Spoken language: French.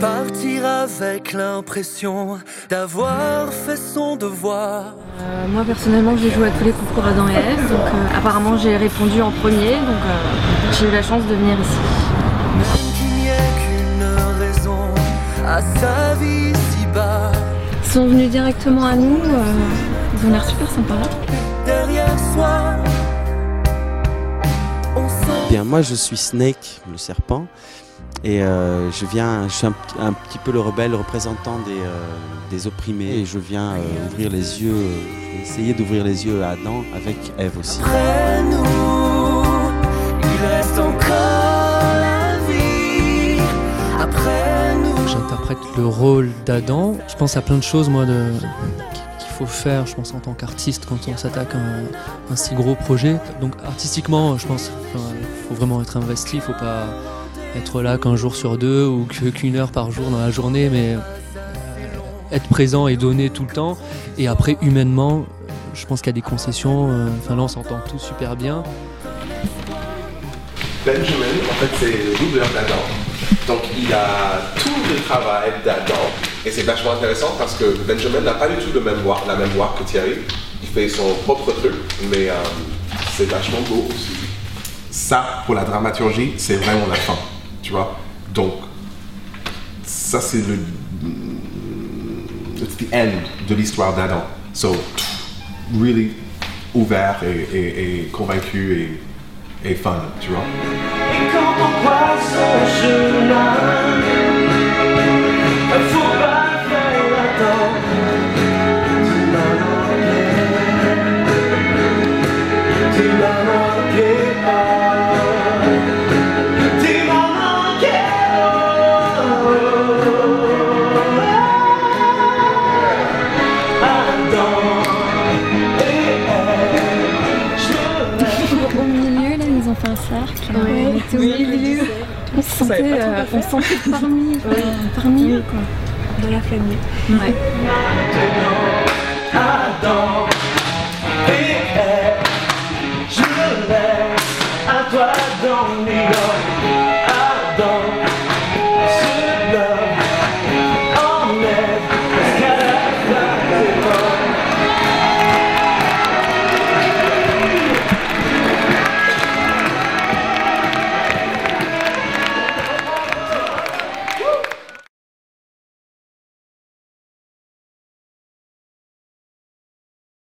Partir avec l'impression d'avoir fait son devoir. Euh, moi personnellement j'ai joué à tous les concours Adam et Ève, donc euh, apparemment j'ai répondu en premier, donc euh, j'ai eu la chance de venir ici. Même qu'il n'y ait qu'une raison à sa vie si bas. Ils sont venus directement à nous, ils ont l'air super sympas. Derrière soi, Bien, moi je suis Snake, le serpent, et euh, je viens, je suis un, petit- un petit peu le rebelle représentant des, euh, des opprimés, et je viens euh, ouvrir les yeux, euh, je vais essayer d'ouvrir les yeux à Adam avec Ève aussi. après nous. Il reste encore la vie après nous. J'interprète le rôle d'Adam. Je pense à plein de choses, moi, de... qu'il faut faire, je pense, en tant qu'artiste quand on s'attaque à un, si gros projet. Donc, artistiquement, je pense il faut vraiment être investi. Il faut pas être là qu'un jour sur deux ou qu'une heure par jour dans la journée, mais euh, être présent et donner tout le temps. Et après, humainement, je pense qu'il y a des concessions. euh, Enfin, là, on s'entend tous super bien. Benjamin, en fait, c'est le doubleur d'Adam. Donc, il a tout le travail d'Adam. Et c'est vachement intéressant parce que Benjamin n'a pas du tout le même la même voix que Thierry. Il fait son propre truc, mais euh, c'est vachement beau aussi. Ça, pour la dramaturgie, c'est vraiment la fin, tu vois. Donc, ça, c'est le. It's the end de l'histoire d'Adam. So, really ouvert et, et- et convaincu et, et fun, tu vois. Et quand on croise son chemin, cercle, on était au milieu, on se sentait, euh, on se sentait parmi, euh, parmi eux quoi. Dans la famille. Ouais. Adam et Ève, je me laisse à toi dans les gants.